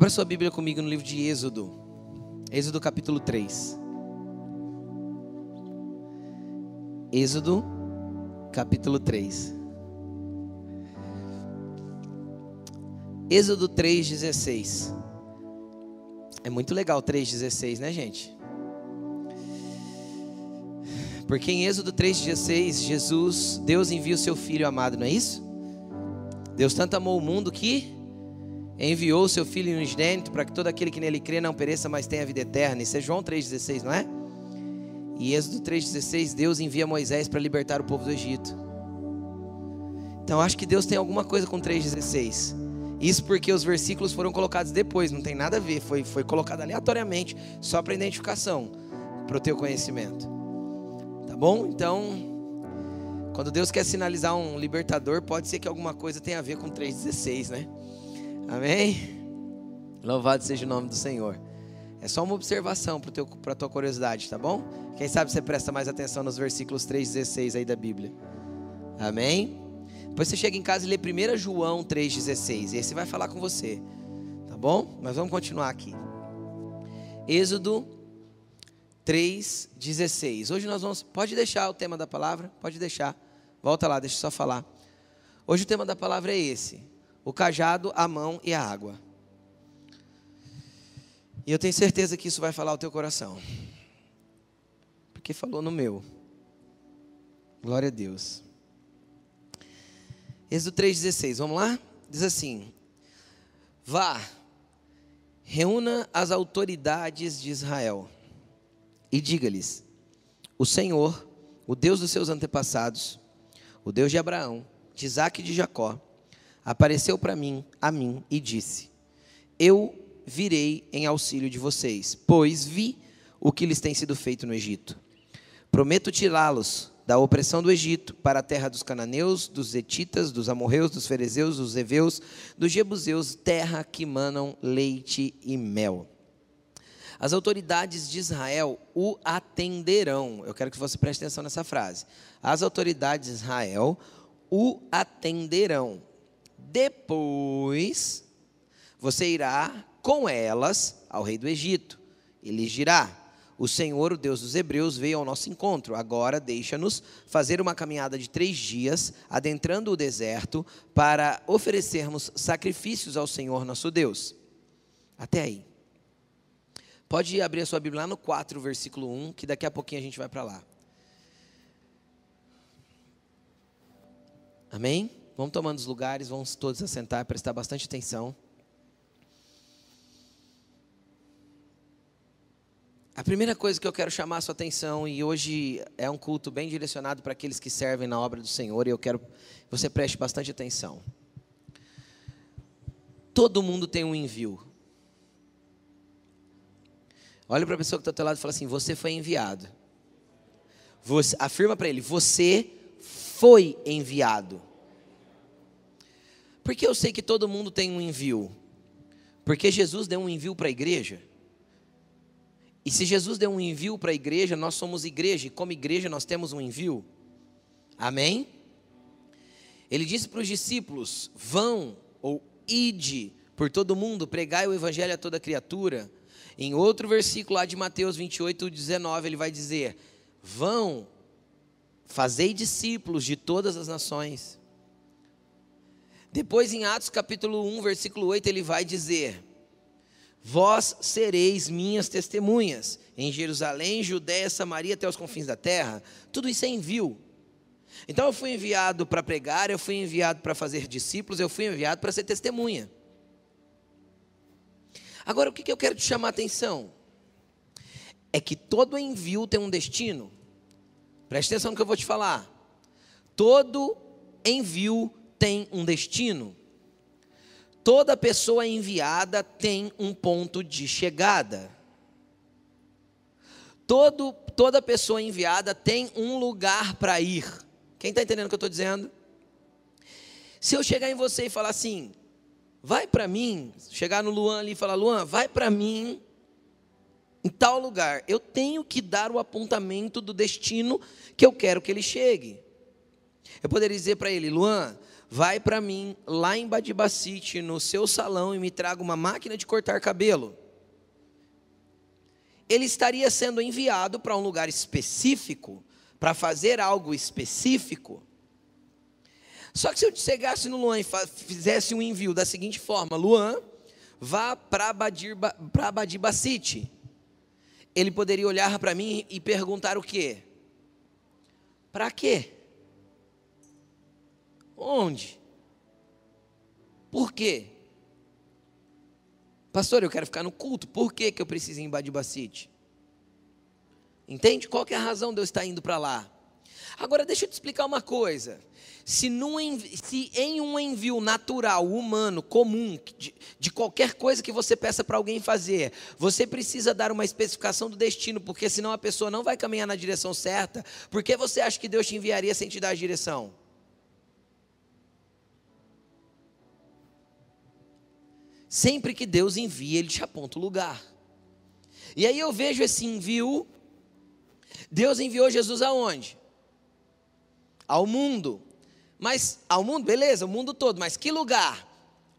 Abra sua Bíblia comigo no livro de Êxodo. Êxodo capítulo 3. Êxodo capítulo 3. Êxodo 3:16. É muito legal 3:16, né, gente? Porque em Êxodo 3:16, Jesus, Deus envia o seu filho amado, não é isso? Deus tanto amou o mundo que enviou o seu filho unigênito para que todo aquele que nele crê não pereça, mas tenha vida eterna. Isso é João 3:16, não é? E Êxodo 3:16, Deus envia Moisés para libertar o povo do Egito. Então acho que Deus tem alguma coisa com 3:16. Isso porque os versículos foram colocados depois, não tem nada a ver, foi, foi colocado aleatoriamente, só para identificação, para o teu conhecimento. Tá bom? Então, quando Deus quer sinalizar um libertador, pode ser que alguma coisa tenha a ver com 3,16, né? Amém? Louvado seja o nome do Senhor. É só uma observação para a tua curiosidade, tá bom? Quem sabe você presta mais atenção nos versículos 3,16 aí da Bíblia. Amém? Depois você chega em casa e lê 1 João 3,16. Esse vai falar com você. Tá bom? Mas vamos continuar aqui. Êxodo 3,16. Hoje nós vamos. Pode deixar o tema da palavra? Pode deixar. Volta lá, deixa eu só falar. Hoje o tema da palavra é esse: o cajado, a mão e a água. E eu tenho certeza que isso vai falar ao teu coração. Porque falou no meu. Glória a Deus. Êxodo 3,16, vamos lá? Diz assim: Vá, reúna as autoridades de Israel e diga-lhes: O Senhor, o Deus dos seus antepassados, o Deus de Abraão, de Isaac e de Jacó, apareceu para mim, a mim, e disse: Eu virei em auxílio de vocês, pois vi o que lhes tem sido feito no Egito. Prometo tirá-los da opressão do Egito para a terra dos cananeus, dos etitas, dos amorreus, dos ferezeus, dos heveus, dos jebuseus, terra que manam leite e mel. As autoridades de Israel o atenderão. Eu quero que você preste atenção nessa frase. As autoridades de Israel o atenderão. Depois, você irá com elas ao rei do Egito. Ele dirá: o Senhor, o Deus dos Hebreus, veio ao nosso encontro. Agora deixa-nos fazer uma caminhada de três dias, adentrando o deserto, para oferecermos sacrifícios ao Senhor nosso Deus. Até aí. Pode abrir a sua Bíblia lá no 4, versículo 1, que daqui a pouquinho a gente vai para lá. Amém? Vamos tomando os lugares, vamos todos assentar, prestar bastante atenção. A primeira coisa que eu quero chamar a sua atenção, e hoje é um culto bem direcionado para aqueles que servem na obra do Senhor, e eu quero que você preste bastante atenção. Todo mundo tem um envio. Olha para a pessoa que está ao teu lado e fala assim: Você foi enviado. Você, afirma para ele: Você foi enviado. Por que eu sei que todo mundo tem um envio? Porque Jesus deu um envio para a igreja. E se Jesus deu um envio para a igreja, nós somos igreja, e como igreja nós temos um envio. Amém? Ele disse para os discípulos: vão ou ide por todo mundo, pregai o evangelho a toda criatura. Em outro versículo lá de Mateus 28, 19, ele vai dizer: vão, fazei discípulos de todas as nações. Depois em Atos capítulo 1, versículo 8, ele vai dizer: Vós sereis minhas testemunhas em Jerusalém, Judéia, Samaria, até os confins da terra. Tudo isso é envio. Então eu fui enviado para pregar, eu fui enviado para fazer discípulos, eu fui enviado para ser testemunha. Agora o que eu quero te chamar a atenção? É que todo envio tem um destino. Preste atenção no que eu vou te falar. Todo envio tem um destino. Toda pessoa enviada tem um ponto de chegada. Todo, toda pessoa enviada tem um lugar para ir. Quem está entendendo o que eu estou dizendo? Se eu chegar em você e falar assim, vai para mim, chegar no Luan ali e falar, Luan, vai para mim em tal lugar, eu tenho que dar o apontamento do destino que eu quero que ele chegue. Eu poderia dizer para ele, Luan, vai para mim lá em Badibacite, no seu salão, e me traga uma máquina de cortar cabelo. Ele estaria sendo enviado para um lugar específico, para fazer algo específico. Só que se eu chegasse no Luan e fizesse um envio da seguinte forma: Luan, vá para Badibacite. Ele poderia olhar para mim e perguntar o quê? Para quê? Onde? Por quê? Pastor, eu quero ficar no culto. Por que, que eu preciso ir em Badibacite? Entende? Qual é a razão de eu estar indo para lá? Agora, deixa eu te explicar uma coisa. Se, num, se em um envio natural, humano, comum, de, de qualquer coisa que você peça para alguém fazer, você precisa dar uma especificação do destino, porque senão a pessoa não vai caminhar na direção certa, por que você acha que Deus te enviaria sem te dar a direção? Sempre que Deus envia, Ele te aponta o lugar. E aí eu vejo esse envio. Deus enviou Jesus aonde? Ao mundo. Mas ao mundo, beleza, o mundo todo, mas que lugar?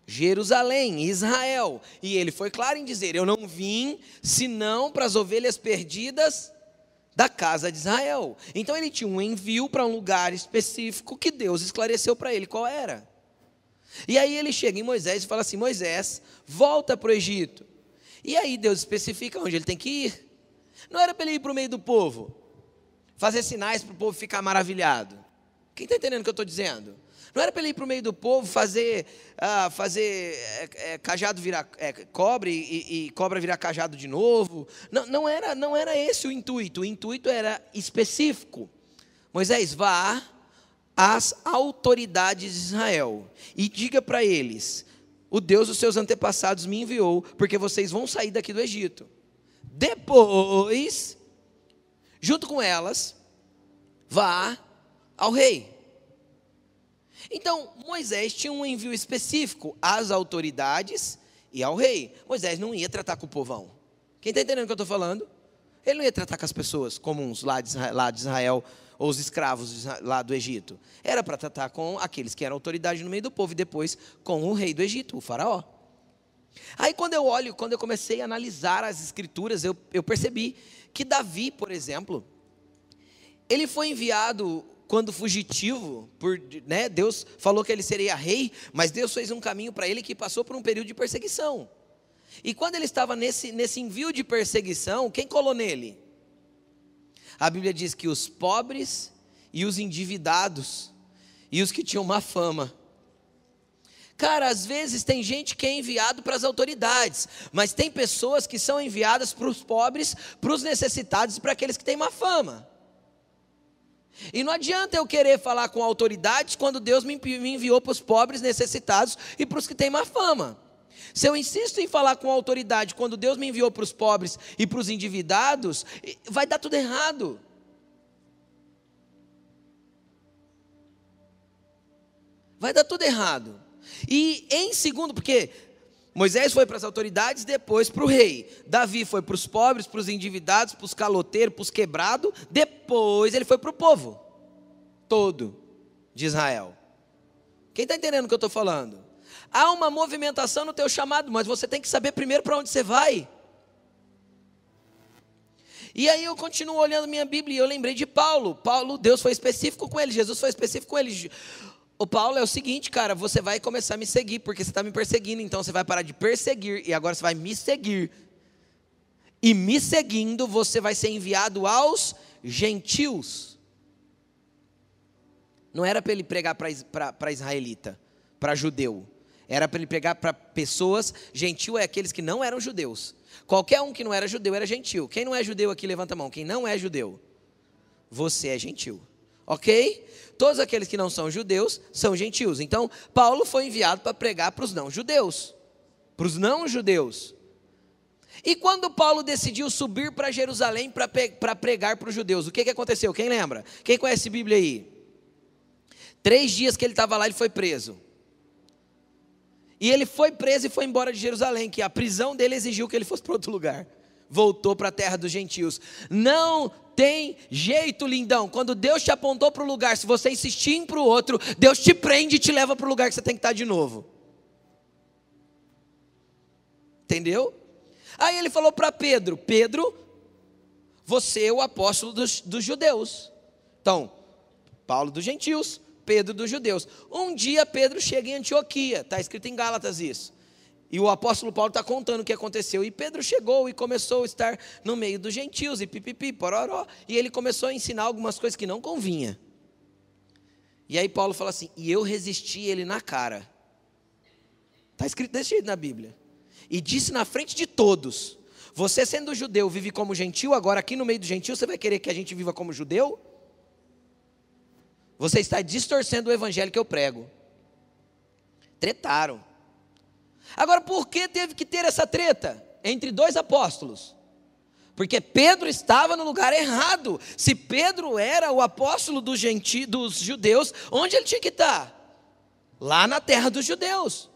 Jerusalém, Israel. E ele foi claro em dizer: Eu não vim senão para as ovelhas perdidas da casa de Israel. Então ele tinha um envio para um lugar específico que Deus esclareceu para ele qual era. E aí ele chega em Moisés e fala assim: Moisés, volta para o Egito. E aí Deus especifica onde ele tem que ir. Não era para ele ir para o meio do povo, fazer sinais para o povo ficar maravilhado. Quem está entendendo o que eu estou dizendo? Não era para ele ir para o meio do povo, fazer, ah, fazer é, é, cajado virar é, cobre e, e, cobra virar cajado de novo. Não, não, era, não era esse o intuito. O intuito era específico. Moisés, vá às autoridades de Israel e diga para eles: o Deus dos seus antepassados me enviou, porque vocês vão sair daqui do Egito. Depois, junto com elas, vá ao rei. Então, Moisés tinha um envio específico às autoridades e ao rei. Moisés não ia tratar com o povão. Quem está entendendo o que eu estou falando? Ele não ia tratar com as pessoas comuns lá de Israel, lá de Israel ou os escravos lá do Egito. Era para tratar com aqueles que eram autoridade no meio do povo e depois com o rei do Egito, o faraó. Aí quando eu olho, quando eu comecei a analisar as escrituras, eu, eu percebi que Davi, por exemplo, ele foi enviado quando fugitivo, por, né, Deus falou que ele seria rei, mas Deus fez um caminho para ele que passou por um período de perseguição. E quando ele estava nesse, nesse envio de perseguição, quem colou nele? A Bíblia diz que os pobres e os endividados e os que tinham má fama. Cara, às vezes tem gente que é enviado para as autoridades, mas tem pessoas que são enviadas para os pobres, para os necessitados e para aqueles que têm má fama. E não adianta eu querer falar com autoridades quando Deus me enviou para os pobres necessitados e para os que têm má fama. Se eu insisto em falar com autoridade quando Deus me enviou para os pobres e para os endividados, vai dar tudo errado. Vai dar tudo errado. E em segundo, porque Moisés foi para as autoridades, depois para o rei. Davi foi para os pobres, para os endividados, para os caloteiros, para os quebrados. Depois ele foi para o povo todo de Israel. Quem está entendendo o que eu estou falando? Há uma movimentação no teu chamado, mas você tem que saber primeiro para onde você vai. E aí eu continuo olhando minha Bíblia e eu lembrei de Paulo. Paulo, Deus foi específico com ele, Jesus foi específico com ele. O Paulo é o seguinte, cara, você vai começar a me seguir, porque você está me perseguindo, então você vai parar de perseguir e agora você vai me seguir. E me seguindo, você vai ser enviado aos gentios. Não era para ele pregar para israelita, para judeu. Era para ele pregar para pessoas, gentil é aqueles que não eram judeus. Qualquer um que não era judeu era gentil. Quem não é judeu aqui, levanta a mão. Quem não é judeu, você é gentil. Ok? Todos aqueles que não são judeus são gentios. Então, Paulo foi enviado para pregar para os não judeus. Para os não judeus. E quando Paulo decidiu subir para Jerusalém para pregar para os judeus, o que, que aconteceu? Quem lembra? Quem conhece a Bíblia aí? Três dias que ele estava lá, ele foi preso. E ele foi preso e foi embora de Jerusalém, que a prisão dele exigiu que ele fosse para outro lugar. Voltou para a terra dos gentios. Não tem jeito, lindão. Quando Deus te apontou para o lugar, se você insistir em para o outro, Deus te prende e te leva para o lugar que você tem que estar de novo. Entendeu? Aí ele falou para Pedro: Pedro, você é o apóstolo dos, dos judeus. Então, Paulo dos gentios, Pedro dos judeus. Um dia Pedro chega em Antioquia, está escrito em Gálatas isso. E o apóstolo Paulo está contando o que aconteceu. E Pedro chegou e começou a estar no meio dos gentios, e pipipi, pororó. E ele começou a ensinar algumas coisas que não convinha. E aí Paulo fala assim: E eu resisti ele na cara. Está escrito desse jeito na Bíblia. E disse na frente de todos: Você sendo judeu vive como gentil, agora aqui no meio do gentil você vai querer que a gente viva como judeu? Você está distorcendo o evangelho que eu prego. Tretaram. Agora, por que teve que ter essa treta entre dois apóstolos? Porque Pedro estava no lugar errado. Se Pedro era o apóstolo dos, genti, dos judeus, onde ele tinha que estar? Lá na terra dos judeus.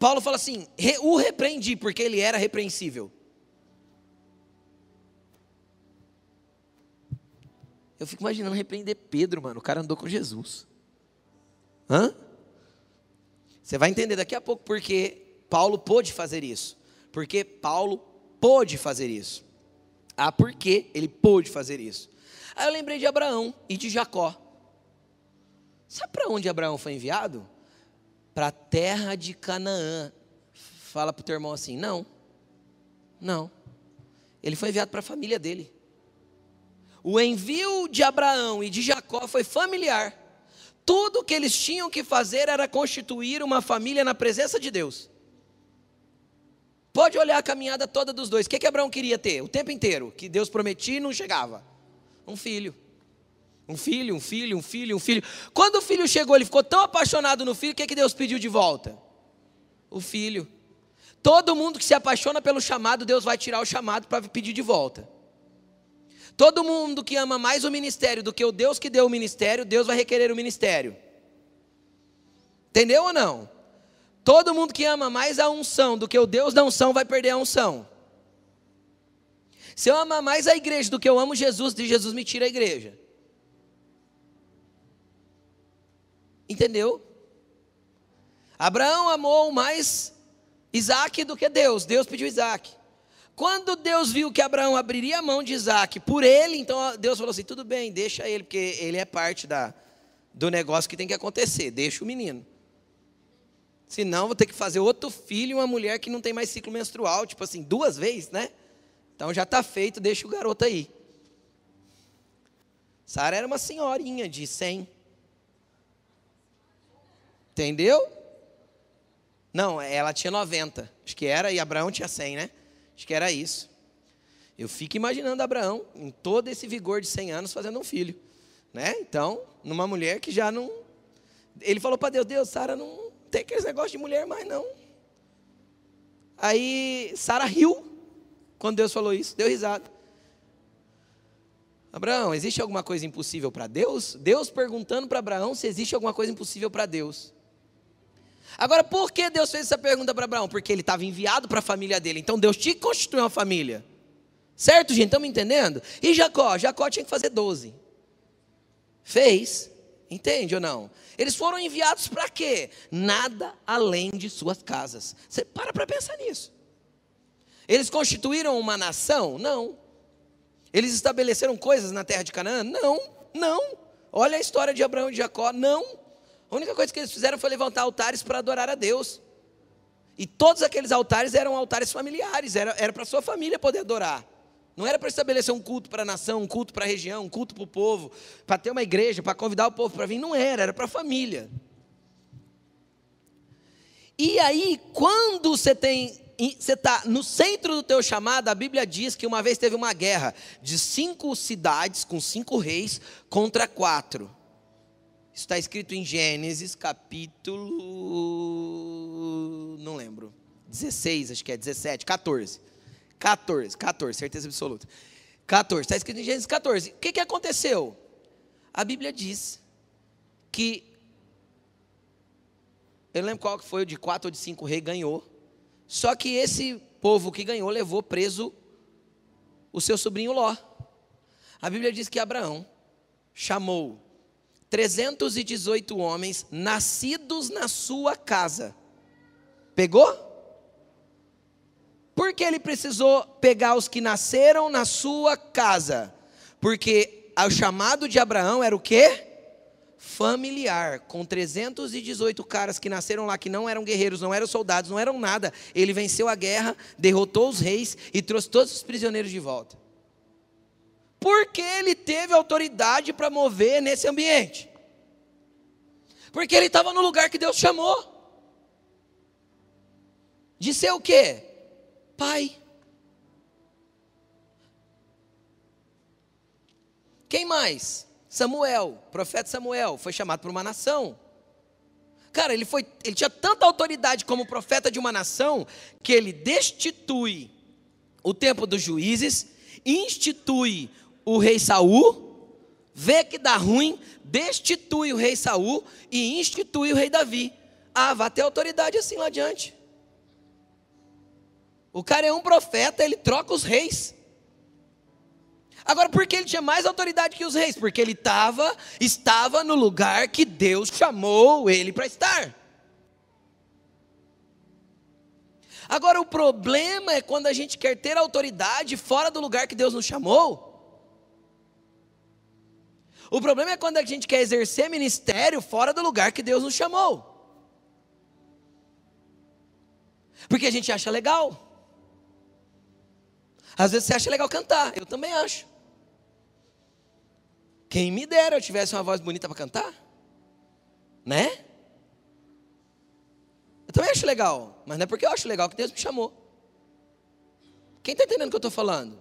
Paulo fala assim: o repreendi, porque ele era repreensível. Eu fico imaginando repreender Pedro, mano. O cara andou com Jesus. Hã? Você vai entender daqui a pouco porque Paulo pôde fazer isso. Porque Paulo pôde fazer isso. Ah, por que ele pôde fazer isso? Aí eu lembrei de Abraão e de Jacó. Sabe para onde Abraão foi enviado? Para a terra de Canaã. Fala para o teu irmão assim: não, não. Ele foi enviado para a família dele. O envio de Abraão e de Jacó foi familiar. Tudo que eles tinham que fazer era constituir uma família na presença de Deus. Pode olhar a caminhada toda dos dois. O que, que Abraão queria ter? O tempo inteiro. Que Deus prometia e não chegava. Um filho. Um filho, um filho, um filho, um filho. Quando o filho chegou, ele ficou tão apaixonado no filho, o que, que Deus pediu de volta? O filho. Todo mundo que se apaixona pelo chamado, Deus vai tirar o chamado para pedir de volta. Todo mundo que ama mais o ministério do que o Deus que deu o ministério, Deus vai requerer o ministério. Entendeu ou não? Todo mundo que ama mais a unção do que o Deus da unção vai perder a unção. Se eu amar mais a igreja do que eu amo Jesus, de Jesus me tira a igreja. Entendeu? Abraão amou mais Isaac do que Deus. Deus pediu Isaac. Quando Deus viu que Abraão abriria a mão de Isaac por ele, então Deus falou assim: tudo bem, deixa ele, porque ele é parte da, do negócio que tem que acontecer, deixa o menino. Senão vou ter que fazer outro filho e uma mulher que não tem mais ciclo menstrual, tipo assim, duas vezes, né? Então já está feito, deixa o garoto aí. Sara era uma senhorinha de 100. Entendeu? Não, ela tinha 90. Acho que era, e Abraão tinha 100, né? Acho que era isso. Eu fico imaginando Abraão, em todo esse vigor de 100 anos, fazendo um filho. Né? Então, numa mulher que já não. Ele falou para Deus: Deus, Sara não tem aqueles negócios de mulher mais, não. Aí, Sara riu quando Deus falou isso, deu risada. Abraão, existe alguma coisa impossível para Deus? Deus perguntando para Abraão se existe alguma coisa impossível para Deus. Agora, por que Deus fez essa pergunta para Abraão? Porque ele estava enviado para a família dele. Então Deus tinha que constituir uma família. Certo, gente? Estamos entendendo? E Jacó? Jacó tinha que fazer 12. Fez. Entende ou não? Eles foram enviados para quê? Nada além de suas casas. Você para para pensar nisso. Eles constituíram uma nação? Não. Eles estabeleceram coisas na terra de Canaã? Não, não. Olha a história de Abraão e de Jacó. Não. A única coisa que eles fizeram foi levantar altares para adorar a Deus. E todos aqueles altares eram altares familiares, era para a sua família poder adorar. Não era para estabelecer um culto para a nação, um culto para a região, um culto para o povo, para ter uma igreja, para convidar o povo para vir. Não era, era para a família. E aí, quando você tem, você está no centro do teu chamado, a Bíblia diz que uma vez teve uma guerra de cinco cidades com cinco reis contra quatro está escrito em Gênesis, capítulo. Não lembro. 16, acho que é 17, 14. 14, 14, certeza absoluta. 14, está escrito em Gênesis 14. O que, que aconteceu? A Bíblia diz que. Eu não lembro qual que foi, o de 4 ou de 5 rei ganhou. Só que esse povo que ganhou levou preso o seu sobrinho Ló. A Bíblia diz que Abraão chamou 318 homens nascidos na sua casa. Pegou? Por que ele precisou pegar os que nasceram na sua casa? Porque o chamado de Abraão era o quê? Familiar, com 318 caras que nasceram lá, que não eram guerreiros, não eram soldados, não eram nada. Ele venceu a guerra, derrotou os reis e trouxe todos os prisioneiros de volta. Porque ele teve autoridade para mover nesse ambiente. Porque ele estava no lugar que Deus chamou. De ser o quê? Pai. Quem mais? Samuel, profeta Samuel, foi chamado por uma nação. Cara, ele, foi, ele tinha tanta autoridade como profeta de uma nação que ele destitui o tempo dos juízes, institui o rei Saul, vê que dá ruim, destitui o rei Saul e institui o rei Davi. Ah, vai ter autoridade assim lá adiante. O cara é um profeta, ele troca os reis. Agora, por que ele tinha mais autoridade que os reis? Porque ele tava, estava no lugar que Deus chamou ele para estar. Agora, o problema é quando a gente quer ter autoridade fora do lugar que Deus nos chamou. O problema é quando a gente quer exercer ministério fora do lugar que Deus nos chamou. Porque a gente acha legal. Às vezes você acha legal cantar, eu também acho. Quem me dera eu tivesse uma voz bonita para cantar, né? Eu também acho legal, mas não é porque eu acho legal que Deus me chamou. Quem está entendendo o que eu estou falando?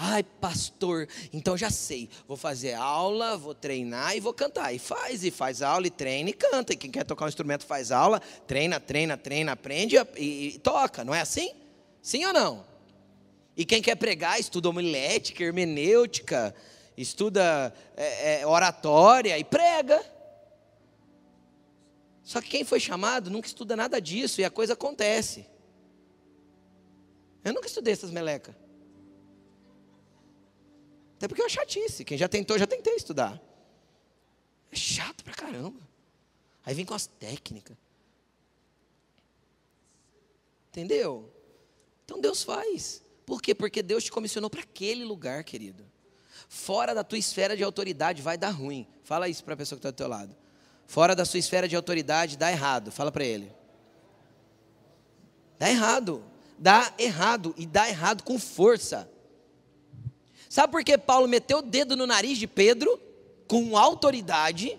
Ai, pastor, então já sei. Vou fazer aula, vou treinar e vou cantar. E faz, e faz aula, e treina e canta. E quem quer tocar um instrumento faz aula, treina, treina, treina, aprende e, e toca. Não é assim? Sim ou não? E quem quer pregar, estuda homilética, hermenêutica, estuda é, é, oratória e prega. Só que quem foi chamado nunca estuda nada disso e a coisa acontece. Eu nunca estudei essas melecas. Até porque é uma chatice. Quem já tentou, já tentei estudar. É chato pra caramba. Aí vem com as técnicas. Entendeu? Então Deus faz. Por quê? Porque Deus te comissionou para aquele lugar, querido. Fora da tua esfera de autoridade vai dar ruim. Fala isso para a pessoa que está do teu lado. Fora da sua esfera de autoridade dá errado. Fala para ele. Dá errado. Dá errado. E dá errado com força. Sabe por que Paulo meteu o dedo no nariz de Pedro com autoridade?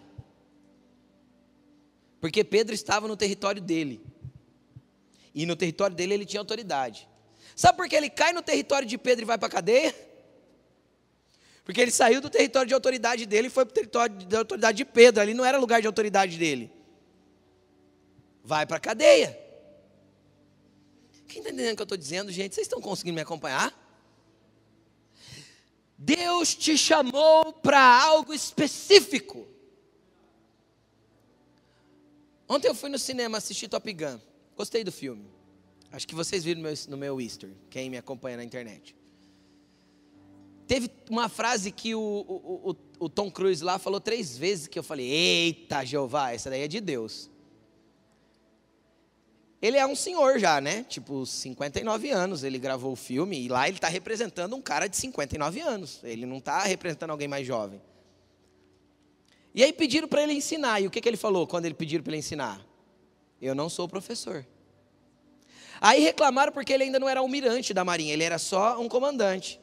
Porque Pedro estava no território dele. E no território dele ele tinha autoridade. Sabe por que ele cai no território de Pedro e vai para a cadeia? Porque ele saiu do território de autoridade dele e foi para o território de autoridade de Pedro. Ali não era lugar de autoridade dele. Vai para a cadeia. Quem está entendendo o que eu estou dizendo, gente? Vocês estão conseguindo me acompanhar? Deus te chamou para algo específico. Ontem eu fui no cinema assistir Top Gun. Gostei do filme. Acho que vocês viram no meu, no Easter, quem me acompanha na internet. Teve uma frase que o, o, o, o, Tom Cruise lá falou três vezes que eu falei: Eita, Jeová, essa daí é de Deus. Ele é um senhor já, né? Tipo, 59 anos. Ele gravou o filme e lá ele está representando um cara de 59 anos. Ele não está representando alguém mais jovem. E aí pediram para ele ensinar. E o que, que ele falou quando ele pediram para ele ensinar? Eu não sou professor. Aí reclamaram porque ele ainda não era almirante da marinha, ele era só um comandante.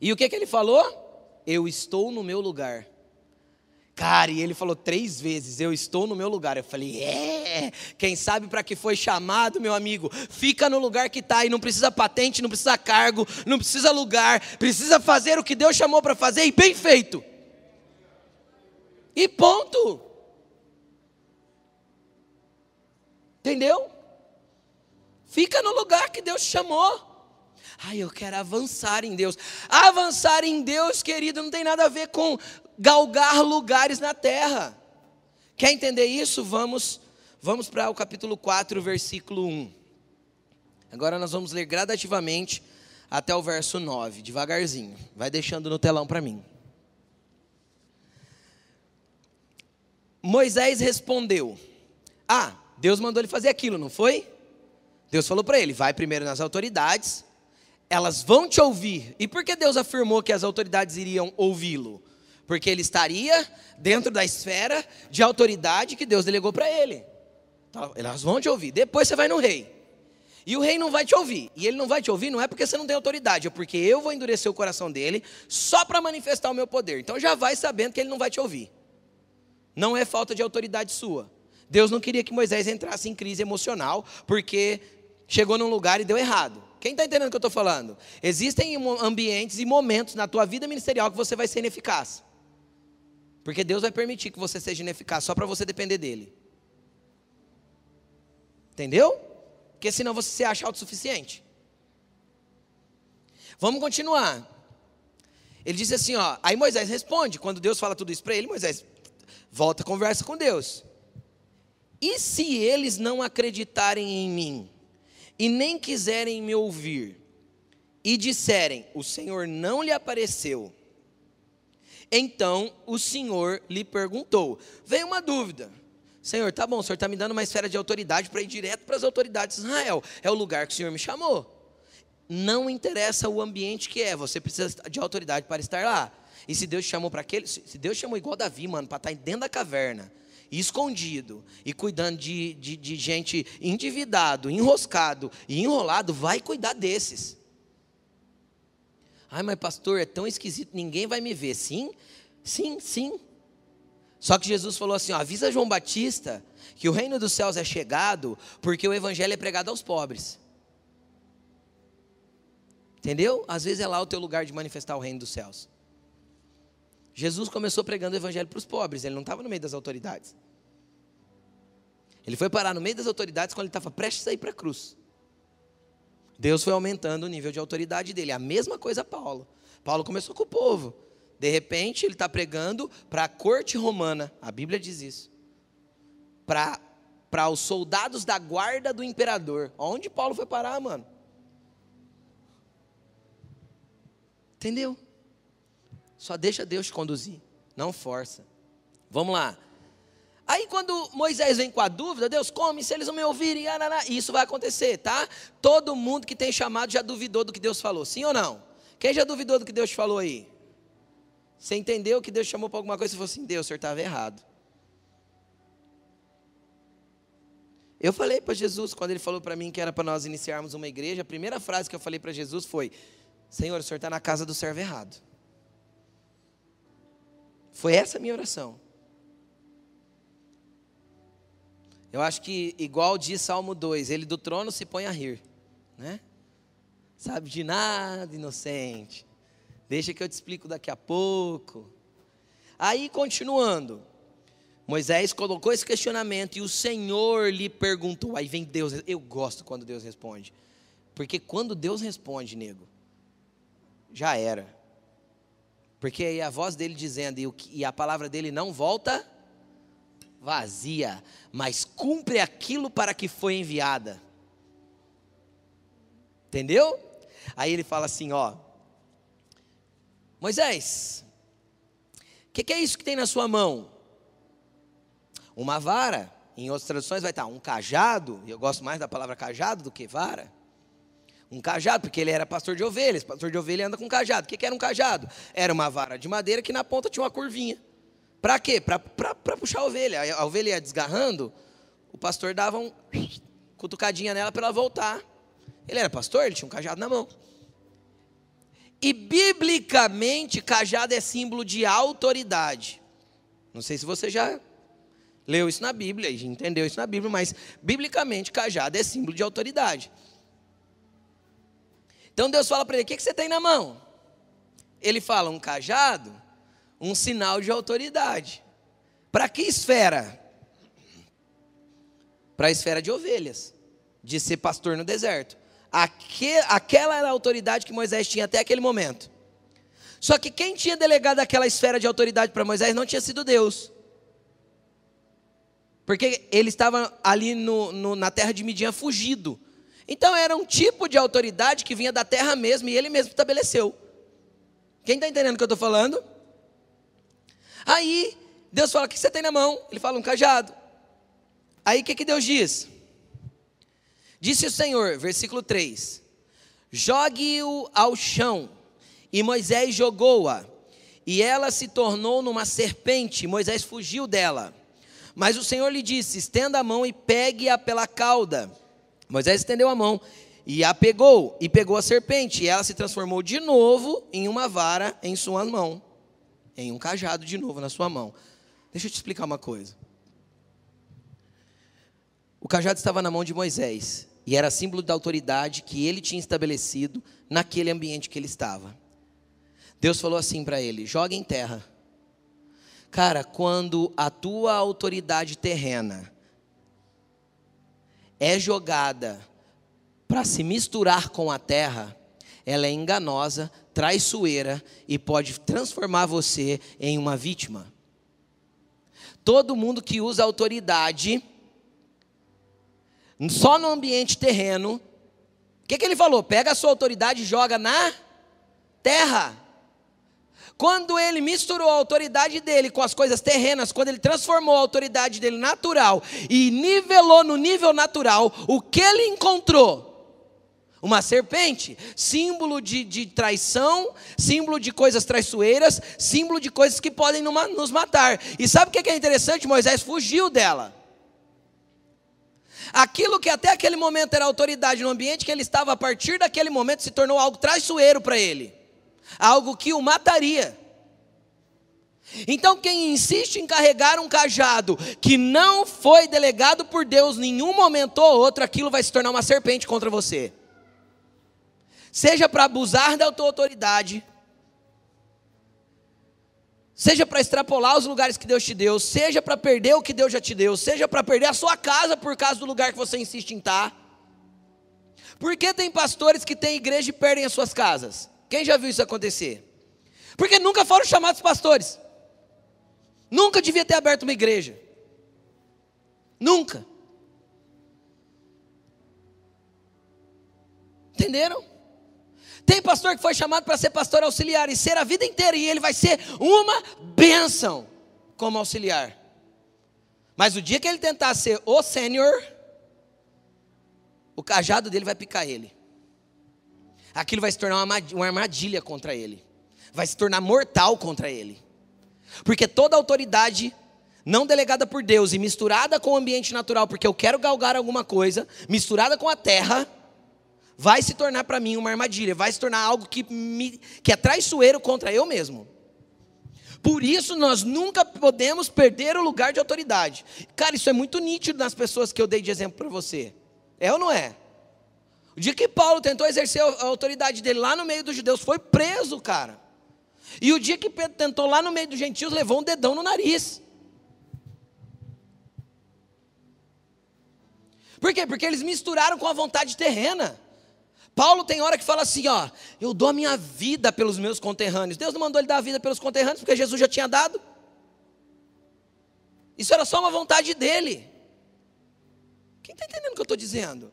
E o que, que ele falou? Eu estou no meu lugar. Cara, e ele falou três vezes: Eu estou no meu lugar. Eu falei: É, quem sabe para que foi chamado, meu amigo? Fica no lugar que está e não precisa patente, não precisa cargo, não precisa lugar, precisa fazer o que Deus chamou para fazer e bem feito. E ponto. Entendeu? Fica no lugar que Deus chamou. Ai, eu quero avançar em Deus. Avançar em Deus, querido, não tem nada a ver com galgar lugares na terra. Quer entender isso? Vamos, vamos para o capítulo 4, versículo 1. Agora nós vamos ler gradativamente até o verso 9, devagarzinho. Vai deixando no telão para mim. Moisés respondeu: Ah, Deus mandou ele fazer aquilo, não foi? Deus falou para ele: vai primeiro nas autoridades, elas vão te ouvir. E por que Deus afirmou que as autoridades iriam ouvi-lo? Porque ele estaria dentro da esfera de autoridade que Deus delegou para ele. Então, elas vão te ouvir. Depois você vai no rei. E o rei não vai te ouvir. E ele não vai te ouvir não é porque você não tem autoridade, é porque eu vou endurecer o coração dele só para manifestar o meu poder. Então já vai sabendo que ele não vai te ouvir. Não é falta de autoridade sua. Deus não queria que Moisés entrasse em crise emocional, porque chegou num lugar e deu errado. Quem está entendendo o que eu estou falando? Existem ambientes e momentos na tua vida ministerial que você vai ser ineficaz. Porque Deus vai permitir que você seja ineficaz só para você depender dele. Entendeu? Porque senão você se acha autossuficiente. Vamos continuar. Ele disse assim, ó. Aí Moisés responde, quando Deus fala tudo isso para ele, Moisés volta conversa com Deus. E se eles não acreditarem em mim e nem quiserem me ouvir e disserem: "O Senhor não lhe apareceu"? Então o Senhor lhe perguntou. Veio uma dúvida. Senhor, tá bom, o Senhor está me dando uma esfera de autoridade para ir direto para as autoridades de Israel. É o lugar que o Senhor me chamou. Não interessa o ambiente que é, você precisa de autoridade para estar lá. E se Deus chamou para aquele, se Deus chamou igual Davi, mano, para estar dentro da caverna, escondido e cuidando de, de, de gente endividado, enroscado e enrolado, vai cuidar desses. Ai, mas pastor, é tão esquisito, ninguém vai me ver. Sim, sim, sim. Só que Jesus falou assim: ó, avisa João Batista que o reino dos céus é chegado, porque o evangelho é pregado aos pobres. Entendeu? Às vezes é lá o teu lugar de manifestar o reino dos céus. Jesus começou pregando o evangelho para os pobres, ele não estava no meio das autoridades. Ele foi parar no meio das autoridades quando ele estava prestes a ir para a cruz. Deus foi aumentando o nível de autoridade dele. A mesma coisa Paulo. Paulo começou com o povo. De repente, ele está pregando para a corte romana. A Bíblia diz isso. Para os soldados da guarda do imperador. Onde Paulo foi parar, mano? Entendeu? Só deixa Deus te conduzir, não força. Vamos lá. Aí quando Moisés vem com a dúvida, Deus come, se eles não me ouvirem, ananá, isso vai acontecer, tá? Todo mundo que tem chamado já duvidou do que Deus falou, sim ou não? Quem já duvidou do que Deus falou aí? Você entendeu que Deus chamou para alguma coisa e falou assim, Deus, o senhor estava errado. Eu falei para Jesus, quando ele falou para mim que era para nós iniciarmos uma igreja, a primeira frase que eu falei para Jesus foi: Senhor, o senhor está na casa do servo errado. Foi essa a minha oração. Eu acho que, igual diz Salmo 2, ele do trono se põe a rir, né? Sabe de nada, inocente. Deixa que eu te explico daqui a pouco. Aí, continuando, Moisés colocou esse questionamento e o Senhor lhe perguntou. Aí vem Deus, eu gosto quando Deus responde. Porque quando Deus responde, nego, já era. Porque aí a voz dele dizendo, e a palavra dele não volta vazia, mas cumpre aquilo para que foi enviada. Entendeu? Aí ele fala assim, ó. Moisés, o que, que é isso que tem na sua mão? Uma vara. Em outras traduções vai estar um cajado. Eu gosto mais da palavra cajado do que vara um cajado, porque ele era pastor de ovelhas. Pastor de ovelha anda com cajado. O que, que era um cajado? Era uma vara de madeira que na ponta tinha uma curvinha. Para quê? Para puxar a ovelha. A ovelha ia desgarrando, o pastor dava um cutucadinha nela para ela voltar. Ele era pastor, ele tinha um cajado na mão. E biblicamente, cajado é símbolo de autoridade. Não sei se você já leu isso na Bíblia, entendeu isso na Bíblia, mas biblicamente, cajado é símbolo de autoridade. Então Deus fala para ele: O que, que você tem na mão? Ele fala: Um cajado, um sinal de autoridade. Para que esfera? Para a esfera de ovelhas, de ser pastor no deserto. aquela era a autoridade que Moisés tinha até aquele momento. Só que quem tinha delegado aquela esfera de autoridade para Moisés não tinha sido Deus. Porque ele estava ali no, no, na terra de Midian fugido. Então era um tipo de autoridade que vinha da terra mesmo e ele mesmo estabeleceu. Quem está entendendo o que eu estou falando? Aí Deus fala: O que você tem na mão? Ele fala: Um cajado. Aí o que, que Deus diz? Disse o Senhor, versículo 3: Jogue-o ao chão. E Moisés jogou-a. E ela se tornou numa serpente. Moisés fugiu dela. Mas o Senhor lhe disse: Estenda a mão e pegue-a pela cauda. Moisés estendeu a mão e a pegou, e pegou a serpente. E ela se transformou de novo em uma vara em sua mão, em um cajado de novo na sua mão. Deixa eu te explicar uma coisa. O cajado estava na mão de Moisés e era símbolo da autoridade que ele tinha estabelecido naquele ambiente que ele estava. Deus falou assim para ele: joga em terra. Cara, quando a tua autoridade terrena é jogada para se misturar com a terra, ela é enganosa, traiçoeira e pode transformar você em uma vítima. Todo mundo que usa autoridade, só no ambiente terreno, o que, que ele falou? Pega a sua autoridade e joga na terra. Quando ele misturou a autoridade dele com as coisas terrenas, quando ele transformou a autoridade dele natural e nivelou no nível natural, o que ele encontrou? Uma serpente, símbolo de, de, traição, símbolo de coisas traiçoeiras, símbolo de coisas que podem nos matar. E sabe o que é interessante? Moisés fugiu dela. Aquilo que até aquele momento era autoridade no ambiente que ele estava, a partir daquele momento se tornou algo traiçoeiro para ele, algo que o mataria. Então, quem insiste em carregar um cajado que não foi delegado por Deus em nenhum momento ou outro, aquilo vai se tornar uma serpente contra você seja para abusar da tua autoridade, seja para extrapolar os lugares que Deus te deu, seja para perder o que Deus já te deu, seja para perder a sua casa por causa do lugar que você insiste em estar. Tá. Por que tem pastores que têm igreja e perdem as suas casas? Quem já viu isso acontecer? Porque nunca foram chamados pastores. Nunca devia ter aberto uma igreja. Nunca. Entenderam? Tem pastor que foi chamado para ser pastor auxiliar e ser a vida inteira, e ele vai ser uma bênção como auxiliar. Mas o dia que ele tentar ser o sênior, o cajado dele vai picar ele. Aquilo vai se tornar uma armadilha contra ele. Vai se tornar mortal contra ele. Porque toda autoridade não delegada por Deus e misturada com o ambiente natural, porque eu quero galgar alguma coisa, misturada com a terra, vai se tornar para mim uma armadilha, vai se tornar algo que, me, que é traiçoeiro contra eu mesmo. Por isso nós nunca podemos perder o lugar de autoridade. Cara, isso é muito nítido nas pessoas que eu dei de exemplo para você. É ou não é? O dia que Paulo tentou exercer a autoridade dele lá no meio dos judeus, foi preso, cara. E o dia que Pedro tentou lá no meio dos gentios, levou um dedão no nariz. Por quê? Porque eles misturaram com a vontade terrena. Paulo tem hora que fala assim, ó, eu dou a minha vida pelos meus conterrâneos. Deus não mandou ele dar a vida pelos conterrâneos porque Jesus já tinha dado. Isso era só uma vontade dele. Quem está entendendo o que eu estou dizendo?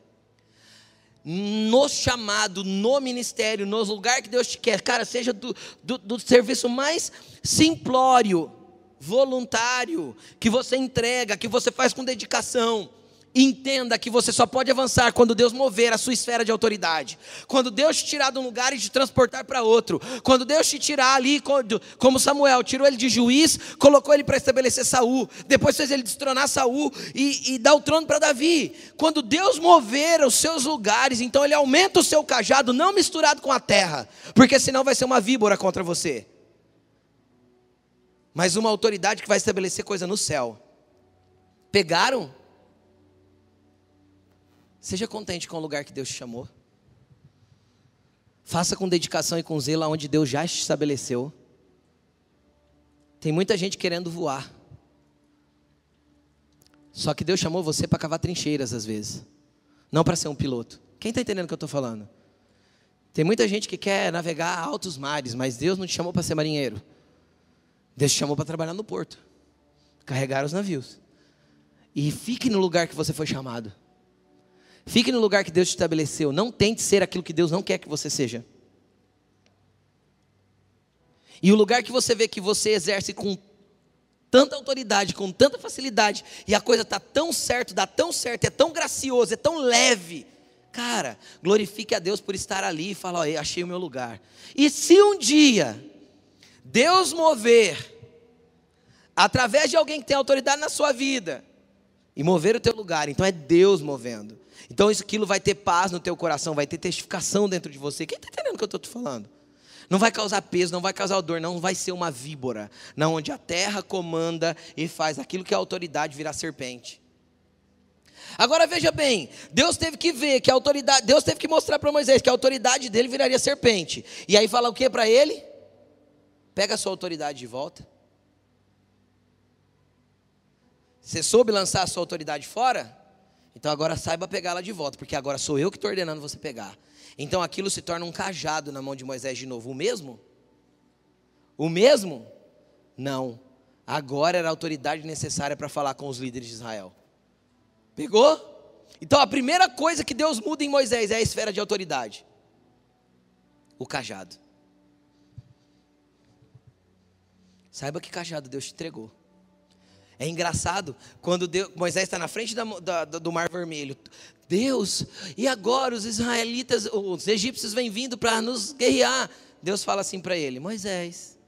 No chamado, no ministério, nos lugares que Deus te quer, cara, seja do, do, do serviço mais simplório, voluntário, que você entrega, que você faz com dedicação Entenda que você só pode avançar quando Deus mover a sua esfera de autoridade. Quando Deus te tirar de um lugar e te transportar para outro. Quando Deus te tirar ali, como Samuel, tirou ele de juiz, colocou ele para estabelecer Saul. Depois fez ele destronar Saul e, e dar o trono para Davi. Quando Deus mover os seus lugares, então ele aumenta o seu cajado, não misturado com a terra. Porque senão vai ser uma víbora contra você. Mas uma autoridade que vai estabelecer coisa no céu. Pegaram? Seja contente com o lugar que Deus te chamou. Faça com dedicação e com zelo aonde Deus já te estabeleceu. Tem muita gente querendo voar. Só que Deus chamou você para cavar trincheiras às vezes, não para ser um piloto. Quem está entendendo o que eu estou falando? Tem muita gente que quer navegar altos mares, mas Deus não te chamou para ser marinheiro. Deus te chamou para trabalhar no porto, carregar os navios. E fique no lugar que você foi chamado. Fique no lugar que Deus te estabeleceu. Não tente ser aquilo que Deus não quer que você seja. E o lugar que você vê que você exerce com tanta autoridade, com tanta facilidade, e a coisa está tão certo, dá tão certo, é tão gracioso, é tão leve. Cara, glorifique a Deus por estar ali e fala, ó, achei o meu lugar. E se um dia Deus mover através de alguém que tem autoridade na sua vida e mover o teu lugar, então é Deus movendo. Então isso aquilo vai ter paz no teu coração, vai ter testificação dentro de você. Quem está entendendo o que eu estou te falando? Não vai causar peso, não vai causar dor, não vai ser uma víbora, não onde a terra comanda e faz aquilo que a autoridade virar serpente. Agora veja bem, Deus teve que ver que a autoridade, Deus teve que mostrar para Moisés que a autoridade dele viraria serpente. E aí fala o que para ele? Pega a sua autoridade de volta. Você soube lançar a sua autoridade fora? Então agora saiba pegá-la de volta, porque agora sou eu que estou ordenando você pegar. Então aquilo se torna um cajado na mão de Moisés de novo. O mesmo? O mesmo? Não. Agora era a autoridade necessária para falar com os líderes de Israel. Pegou? Então a primeira coisa que Deus muda em Moisés é a esfera de autoridade o cajado. Saiba que cajado Deus te entregou. É engraçado quando Deus, Moisés está na frente da, da, do Mar Vermelho. Deus, e agora os israelitas, os egípcios vêm vindo para nos guerrear. Deus fala assim para ele: Moisés,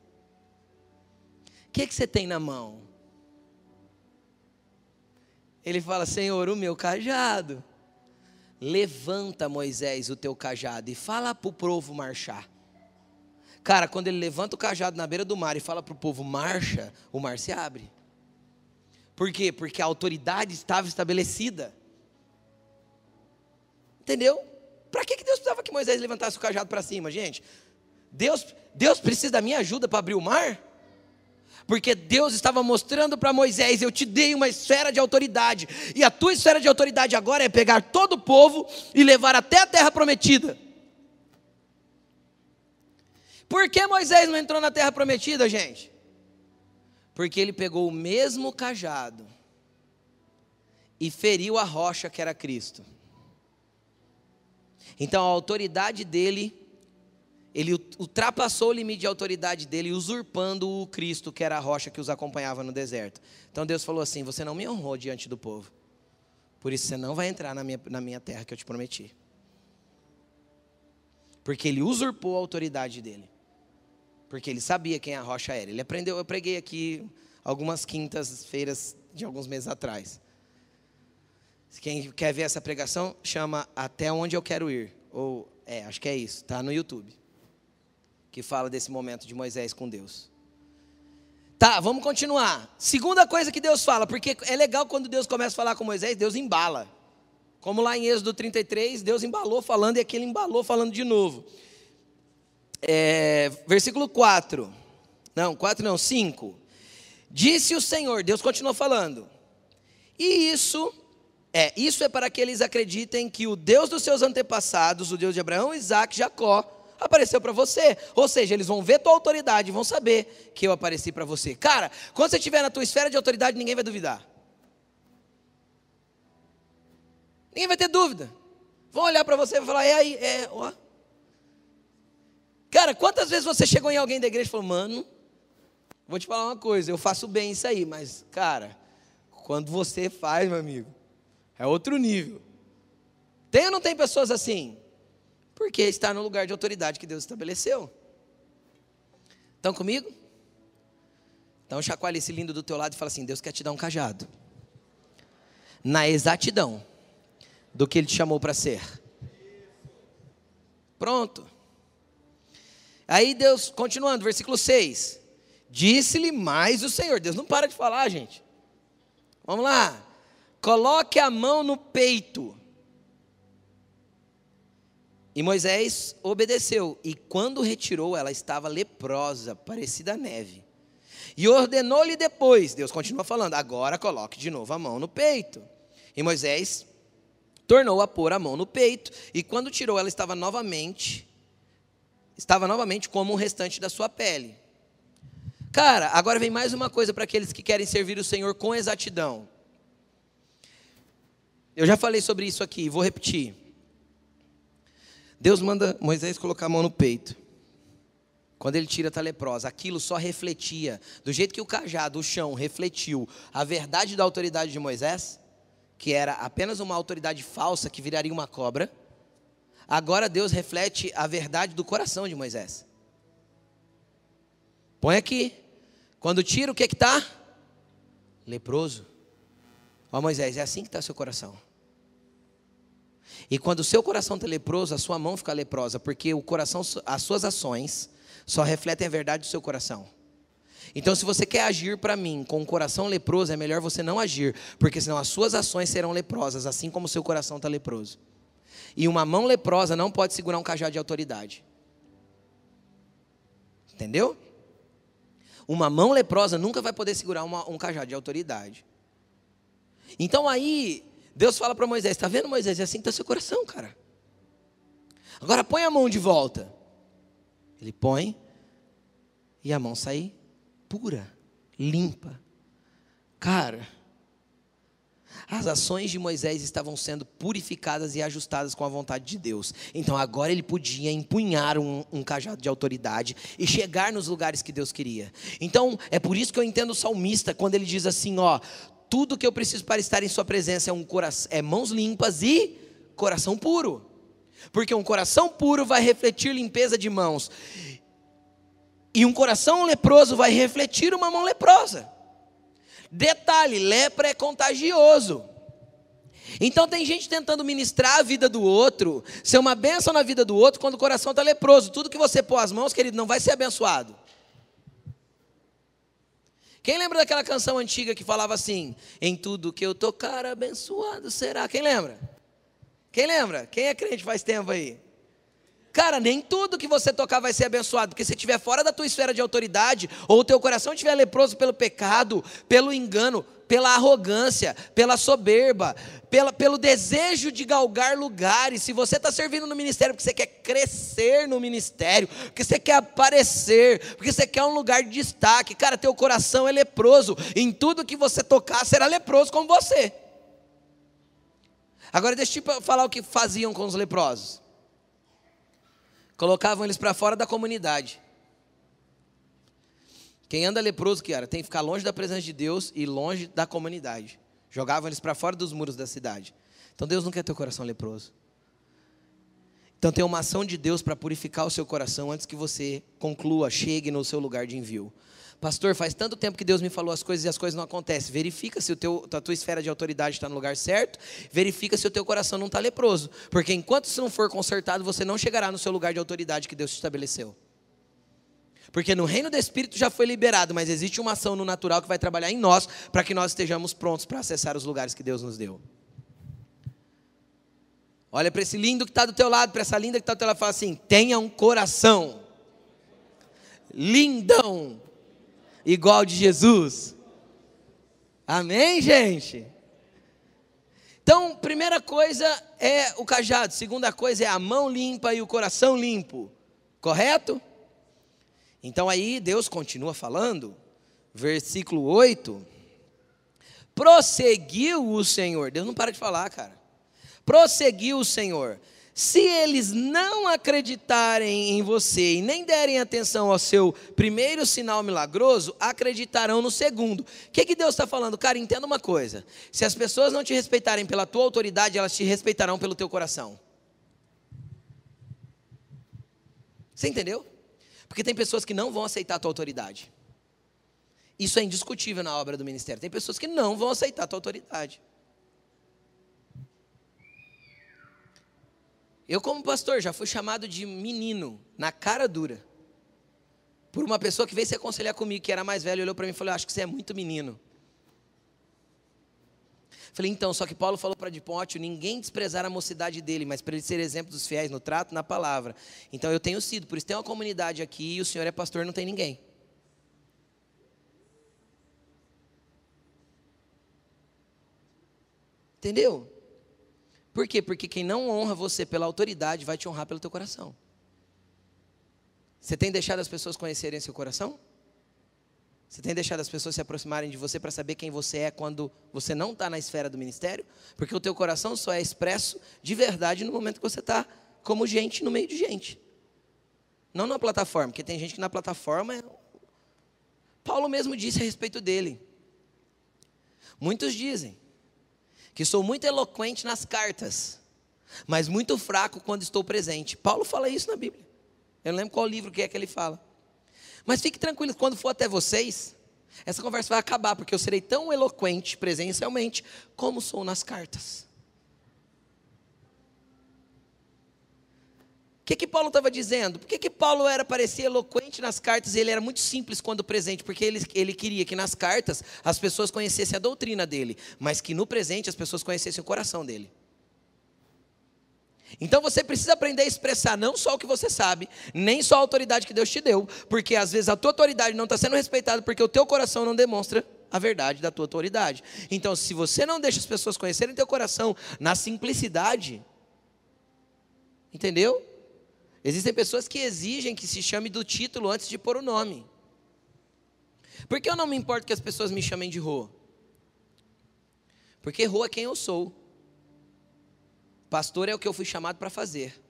o que, que você tem na mão? Ele fala: Senhor, o meu cajado. Levanta, Moisés, o teu cajado e fala para o povo marchar. Cara, quando ele levanta o cajado na beira do mar e fala para o povo marcha, o mar se abre. Por quê? Porque a autoridade estava estabelecida. Entendeu? Para que, Deus precisava que Moisés levantasse o cajado para cima, gente? Deus, Deus precisa da minha ajuda para abrir o mar? Porque Deus estava mostrando para Moisés: eu te dei uma esfera de autoridade, e a tua esfera de autoridade agora é pegar todo o povo e levar até a terra prometida. Por que Moisés não entrou na terra prometida, gente? Porque ele pegou o mesmo cajado e feriu a rocha que era Cristo. Então a autoridade dele, ele ultrapassou o limite de autoridade dele, usurpando o Cristo, que era a rocha que os acompanhava no deserto. Então Deus falou assim: Você não me honrou diante do povo, por isso você não vai entrar na minha, na minha terra que eu te prometi. Porque ele usurpou a autoridade dele. Porque ele sabia quem a rocha era. Ele aprendeu, eu preguei aqui algumas quintas-feiras de alguns meses atrás. Quem quer ver essa pregação, chama Até Onde Eu Quero Ir. Ou, é, acho que é isso, está no YouTube. Que fala desse momento de Moisés com Deus. Tá, vamos continuar. Segunda coisa que Deus fala, porque é legal quando Deus começa a falar com Moisés, Deus embala. Como lá em Êxodo 33, Deus embalou falando e aqui ele embalou falando de novo. É, versículo 4. Não, 4 não, 5. Disse o Senhor, Deus continuou falando. E isso é, isso é para que eles acreditem que o Deus dos seus antepassados, o Deus de Abraão, Isaac, Jacó, apareceu para você. Ou seja, eles vão ver tua autoridade vão saber que eu apareci para você. Cara, quando você estiver na tua esfera de autoridade, ninguém vai duvidar. Ninguém vai ter dúvida. Vão olhar para você e falar, é aí, é, ó. Cara, quantas vezes você chegou em alguém da igreja e falou, mano, vou te falar uma coisa, eu faço bem isso aí, mas, cara, quando você faz, meu amigo, é outro nível. Tem ou não tem pessoas assim? Porque está no lugar de autoridade que Deus estabeleceu. Estão comigo? Então chacoalha esse lindo do teu lado e fala assim: Deus quer te dar um cajado. Na exatidão do que Ele te chamou para ser. Pronto. Aí Deus, continuando, versículo 6. Disse-lhe mais o Senhor. Deus não para de falar, gente. Vamos lá. Coloque a mão no peito. E Moisés obedeceu, e quando retirou, ela estava leprosa, parecida a neve. E ordenou-lhe depois, Deus continua falando, agora coloque de novo a mão no peito. E Moisés tornou a pôr a mão no peito, e quando tirou, ela estava novamente, estava novamente como o restante da sua pele. Cara, agora vem mais uma coisa para aqueles que querem servir o Senhor com exatidão. Eu já falei sobre isso aqui, vou repetir. Deus manda Moisés colocar a mão no peito. Quando ele tira a leprosa, aquilo só refletia, do jeito que o cajado, o chão, refletiu a verdade da autoridade de Moisés, que era apenas uma autoridade falsa que viraria uma cobra. Agora Deus reflete a verdade do coração de Moisés. Põe aqui. Quando tira, o que que está? Leproso. Ó Moisés, é assim que está seu coração. E quando o seu coração está leproso, a sua mão fica leprosa, porque o coração, as suas ações só refletem a verdade do seu coração. Então, se você quer agir para mim com um coração leproso, é melhor você não agir, porque senão as suas ações serão leprosas, assim como o seu coração está leproso. E uma mão leprosa não pode segurar um cajado de autoridade. Entendeu? Uma mão leprosa nunca vai poder segurar uma, um cajado de autoridade. Então aí, Deus fala para Moisés: Está vendo, Moisés? É assim que está seu coração, cara. Agora põe a mão de volta. Ele põe e a mão sai pura, limpa. Cara, as ações de Moisés estavam sendo purificadas e ajustadas com a vontade de Deus. Então agora ele podia empunhar um, um, cajado de autoridade e chegar nos lugares que Deus queria. Então é por isso que eu entendo o salmista quando ele diz assim: ó, tudo que eu preciso para estar em Sua presença é, um coração, é mãos limpas e coração puro. Porque um coração puro vai refletir limpeza de mãos. E um coração leproso vai refletir uma mão leprosa. Detalhe: lepra é contagioso. Então tem gente tentando ministrar a vida do outro, ser uma bênção na vida do outro, quando o coração está leproso. Tudo que você pôr as mãos, querido, não vai ser abençoado. Quem lembra daquela canção antiga que falava assim: Em tudo que eu tocar, abençoado será? Quem lembra? Quem lembra? Quem é crente faz tempo aí? Cara, nem tudo que você tocar vai ser abençoado, porque se estiver fora da tua esfera de autoridade, ou o teu coração estiver leproso pelo pecado, pelo engano, pela arrogância, pela soberba, pela, pelo desejo de galgar lugares. Se você está servindo no ministério porque você quer crescer no ministério, porque você quer aparecer, porque você quer um lugar de destaque, cara, teu coração é leproso. Em tudo que você tocar será leproso como você. Agora deixa eu te falar o que faziam com os leprosos. Colocavam eles para fora da comunidade. Quem anda leproso, que era, tem que ficar longe da presença de Deus e longe da comunidade. Jogavam eles para fora dos muros da cidade. Então Deus não quer teu coração leproso. Então tem uma ação de Deus para purificar o seu coração antes que você conclua, chegue no seu lugar de envio. Pastor, faz tanto tempo que Deus me falou as coisas e as coisas não acontecem. Verifica se o teu, a tua esfera de autoridade está no lugar certo. Verifica se o teu coração não está leproso. Porque enquanto isso não for consertado, você não chegará no seu lugar de autoridade que Deus te estabeleceu. Porque no reino do Espírito já foi liberado, mas existe uma ação no natural que vai trabalhar em nós para que nós estejamos prontos para acessar os lugares que Deus nos deu. Olha para esse lindo que está do teu lado, para essa linda que está do teu lado, fala assim: tenha um coração lindão igual de Jesus. Amém, gente? Então, primeira coisa é o cajado, segunda coisa é a mão limpa e o coração limpo, correto? Então aí Deus continua falando, versículo 8. Prosseguiu o Senhor, Deus não para de falar, cara. Prosseguiu o Senhor se eles não acreditarem em você e nem derem atenção ao seu primeiro sinal milagroso, acreditarão no segundo. O que, que Deus está falando? Cara, entenda uma coisa: se as pessoas não te respeitarem pela tua autoridade, elas te respeitarão pelo teu coração. Você entendeu? Porque tem pessoas que não vão aceitar a tua autoridade. Isso é indiscutível na obra do ministério. Tem pessoas que não vão aceitar a tua autoridade. Eu, como pastor, já fui chamado de menino, na cara dura, por uma pessoa que veio se aconselhar comigo, que era mais velho, olhou para mim e falou: Acho que você é muito menino. Falei, então, só que Paulo falou para Timóteo: ninguém desprezar a mocidade dele, mas para ele ser exemplo dos fiéis no trato, na palavra. Então eu tenho sido, por isso tem uma comunidade aqui e o senhor é pastor, não tem ninguém. Entendeu? Por quê? Porque quem não honra você pela autoridade vai te honrar pelo teu coração. Você tem deixado as pessoas conhecerem seu coração? Você tem deixado as pessoas se aproximarem de você para saber quem você é quando você não está na esfera do ministério? Porque o teu coração só é expresso de verdade no momento que você está como gente no meio de gente. Não na plataforma, porque tem gente que na plataforma é... Paulo mesmo disse a respeito dele. Muitos dizem que sou muito eloquente nas cartas, mas muito fraco quando estou presente. Paulo fala isso na Bíblia. Eu não lembro qual livro que é que ele fala. Mas fique tranquilo, quando for até vocês, essa conversa vai acabar, porque eu serei tão eloquente presencialmente como sou nas cartas. Que, que Paulo estava dizendo? Por que, que Paulo era parecia eloquente nas cartas e ele era muito simples quando presente? Porque ele, ele queria que nas cartas as pessoas conhecessem a doutrina dele, mas que no presente as pessoas conhecessem o coração dele. Então você precisa aprender a expressar não só o que você sabe, nem só a autoridade que Deus te deu, porque às vezes a tua autoridade não está sendo respeitada porque o teu coração não demonstra a verdade da tua autoridade. Então, se você não deixa as pessoas conhecerem teu coração na simplicidade, entendeu? Existem pessoas que exigem que se chame do título antes de pôr o nome. Por que eu não me importo que as pessoas me chamem de Rô? Porque Rô é quem eu sou. Pastor é o que eu fui chamado para fazer.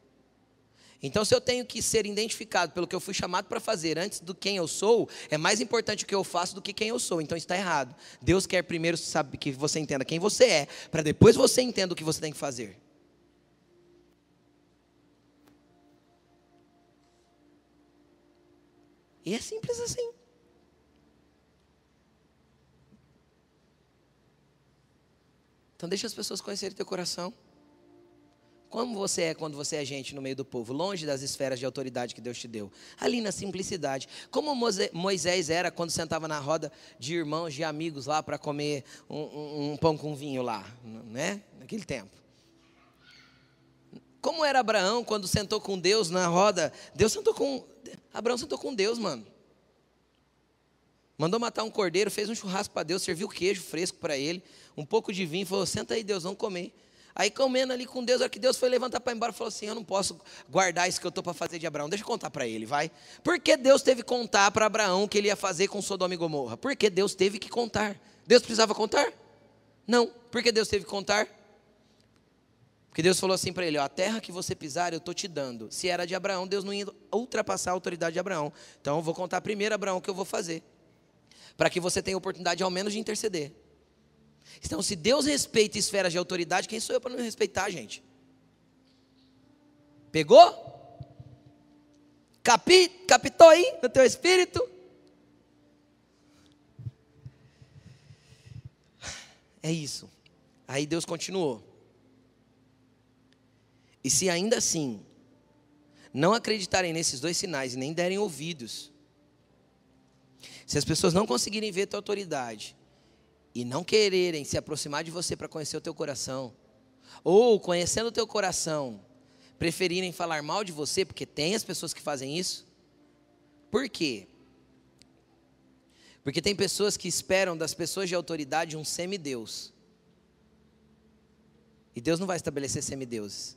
Então, se eu tenho que ser identificado pelo que eu fui chamado para fazer antes do quem eu sou, é mais importante o que eu faço do que quem eu sou. Então, está errado. Deus quer primeiro sabe, que você entenda quem você é, para depois você entenda o que você tem que fazer. E é simples assim. Então, deixa as pessoas conhecerem teu coração. Como você é quando você é gente no meio do povo, longe das esferas de autoridade que Deus te deu, ali na simplicidade. Como Moisés era quando sentava na roda de irmãos, de amigos lá para comer um, um, um, pão com vinho lá, né? Naquele tempo. Como era Abraão quando sentou com Deus na roda? Deus sentou com. Abraão sentou com Deus, mano. Mandou matar um cordeiro, fez um churrasco para Deus, serviu queijo fresco para ele, um pouco de vinho, falou: senta aí, Deus, vamos comer. Aí comendo ali com Deus, a hora que Deus foi levantar para ir embora, falou assim: Eu não posso guardar isso que eu estou para fazer de Abraão. Deixa eu contar para ele, vai. Por que Deus teve que contar para Abraão que ele ia fazer com Sodoma e Gomorra? Porque Deus teve que contar. Deus precisava contar? Não. Por que Deus teve que contar? Porque Deus falou assim para ele: ó, A terra que você pisar, eu estou te dando. Se era de Abraão, Deus não ia ultrapassar a autoridade de Abraão. Então eu vou contar primeiro, Abraão, o que eu vou fazer. Para que você tenha oportunidade, ao menos, de interceder. Então, se Deus respeita esferas de autoridade, quem sou eu para não respeitar, gente? Pegou? Capi, capitou aí no teu espírito? É isso. Aí Deus continuou. E se ainda assim não acreditarem nesses dois sinais e nem derem ouvidos, se as pessoas não conseguirem ver tua autoridade, e não quererem se aproximar de você para conhecer o teu coração, ou conhecendo o teu coração, preferirem falar mal de você, porque tem as pessoas que fazem isso. Por quê? Porque tem pessoas que esperam das pessoas de autoridade um semideus. E Deus não vai estabelecer semideuses.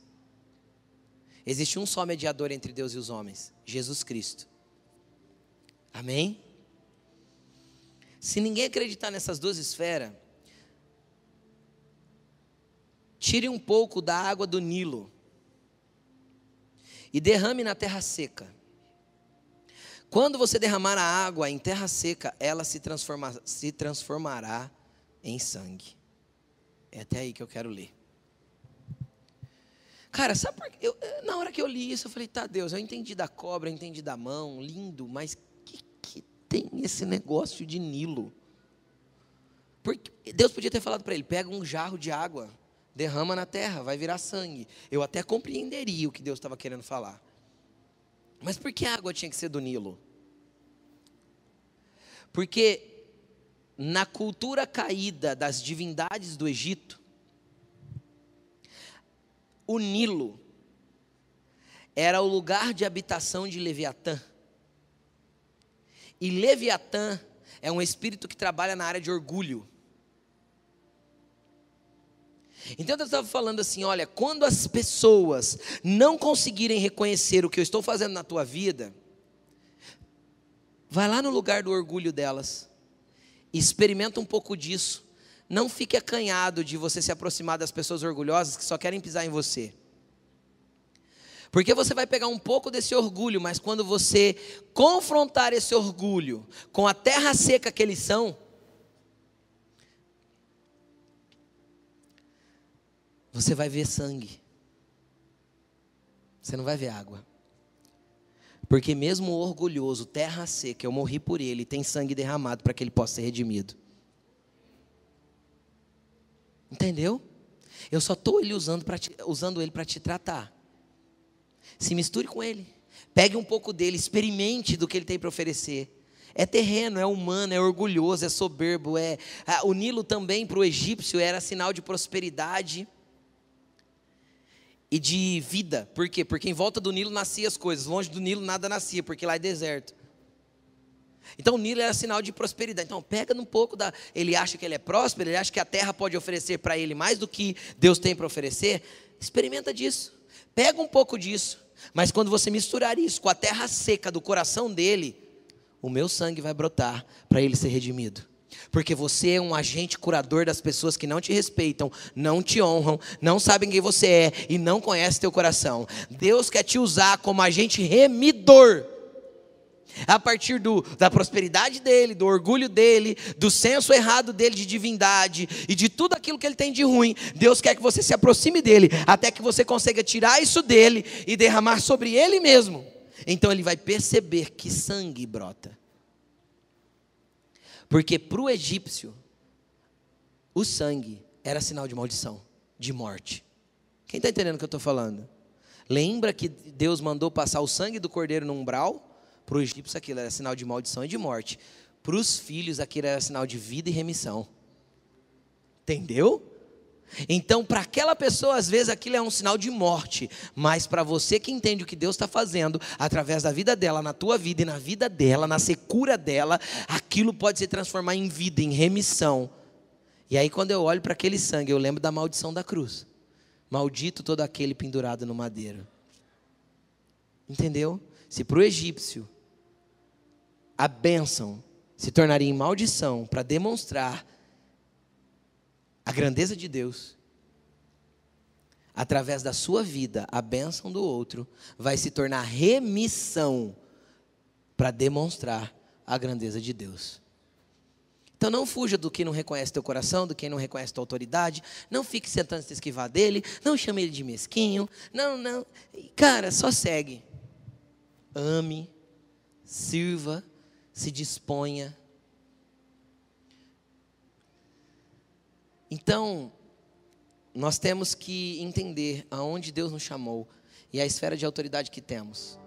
Existe um só mediador entre Deus e os homens: Jesus Cristo. Amém? Se ninguém acreditar nessas duas esferas, tire um pouco da água do Nilo e derrame na terra seca. Quando você derramar a água em terra seca, ela se, transforma, se transformará em sangue. É até aí que eu quero ler. Cara, sabe por quê? na hora que eu li isso, eu falei, tá, Deus, eu entendi da cobra, eu entendi da mão, lindo, mas tem esse negócio de Nilo? Porque Deus podia ter falado para ele: pega um jarro de água, derrama na terra, vai virar sangue. Eu até compreenderia o que Deus estava querendo falar. Mas por que a água tinha que ser do Nilo? Porque na cultura caída das divindades do Egito, o Nilo era o lugar de habitação de Leviatã. E Leviatã é um espírito que trabalha na área de orgulho. Então Deus estava falando assim: olha, quando as pessoas não conseguirem reconhecer o que eu estou fazendo na tua vida, vai lá no lugar do orgulho delas experimenta um pouco disso. Não fique acanhado de você se aproximar das pessoas orgulhosas que só querem pisar em você. Porque você vai pegar um pouco desse orgulho, mas quando você confrontar esse orgulho com a terra seca que eles são, você vai ver sangue. Você não vai ver água. Porque mesmo o orgulhoso, terra seca, eu morri por ele, tem sangue derramado para que ele possa ser redimido. Entendeu? Eu só estou ele usando, usando ele para te tratar. Se misture com ele. Pegue um pouco dele, experimente do que ele tem para oferecer. É terreno, é humano, é orgulhoso, é soberbo. É o Nilo também para o egípcio era sinal de prosperidade e de vida. Por quê? Porque em volta do Nilo nasciam as coisas, longe do Nilo nada nascia, porque lá é deserto. Então o Nilo era sinal de prosperidade. Então pega um pouco da. Ele acha que ele é próspero, ele acha que a terra pode oferecer para ele mais do que Deus tem para oferecer. Experimenta disso. Pega um pouco disso. Mas quando você misturar isso com a terra seca do coração dele, o meu sangue vai brotar para ele ser redimido. Porque você é um agente curador das pessoas que não te respeitam, não te honram, não sabem quem você é e não conhecem teu coração. Deus quer te usar como agente remidor a partir do, da prosperidade dele, do orgulho dele, do senso errado dele de divindade e de tudo aquilo que ele tem de ruim, Deus quer que você se aproxime dele, até que você consiga tirar isso dele e derramar sobre ele mesmo. Então ele vai perceber que sangue brota. Porque para o egípcio, o sangue era sinal de maldição, de morte. Quem está entendendo o que eu estou falando? Lembra que Deus mandou passar o sangue do cordeiro no umbral? Para o egípcio aquilo era sinal de maldição e de morte. Para os filhos aquilo era sinal de vida e remissão. Entendeu? Então, para aquela pessoa, às vezes aquilo é um sinal de morte, mas para você que entende o que Deus está fazendo, através da vida dela, na tua vida e na vida dela, na secura dela, aquilo pode se transformar em vida, em remissão. E aí, quando eu olho para aquele sangue, eu lembro da maldição da cruz: maldito todo aquele pendurado no madeiro. Entendeu? Se para o egípcio a bênção se tornaria em maldição para demonstrar a grandeza de Deus, através da sua vida, a bênção do outro vai se tornar remissão para demonstrar a grandeza de Deus. Então não fuja do que não reconhece teu coração, do que não reconhece tua autoridade, não fique tentando se esquivar dele, não chame ele de mesquinho, não, não. Cara, só segue. Ame, sirva, se disponha. Então, nós temos que entender aonde Deus nos chamou e a esfera de autoridade que temos.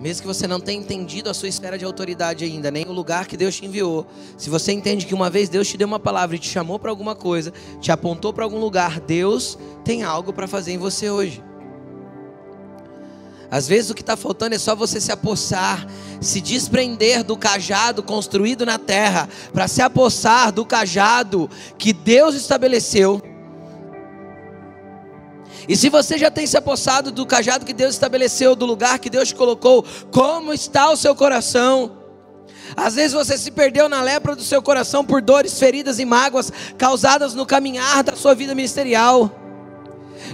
Mesmo que você não tenha entendido a sua esfera de autoridade ainda, nem o lugar que Deus te enviou, se você entende que uma vez Deus te deu uma palavra e te chamou para alguma coisa, te apontou para algum lugar, Deus tem algo para fazer em você hoje. Às vezes o que está faltando é só você se apossar, se desprender do cajado construído na terra, para se apossar do cajado que Deus estabeleceu. E se você já tem se apossado do cajado que Deus estabeleceu, do lugar que Deus te colocou, como está o seu coração? Às vezes você se perdeu na lepra do seu coração por dores, feridas e mágoas causadas no caminhar da sua vida ministerial.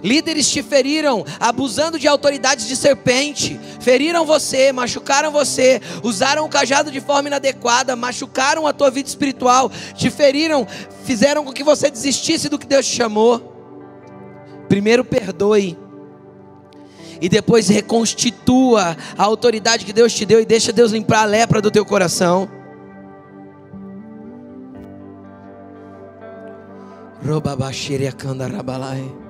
Líderes te feriram, abusando de autoridades de serpente, feriram você, machucaram você, usaram o cajado de forma inadequada, machucaram a tua vida espiritual, te feriram, fizeram com que você desistisse do que Deus te chamou. Primeiro perdoe, e depois reconstitua a autoridade que Deus te deu e deixa Deus limpar a lepra do teu coração. Robabaxereacandarabalai.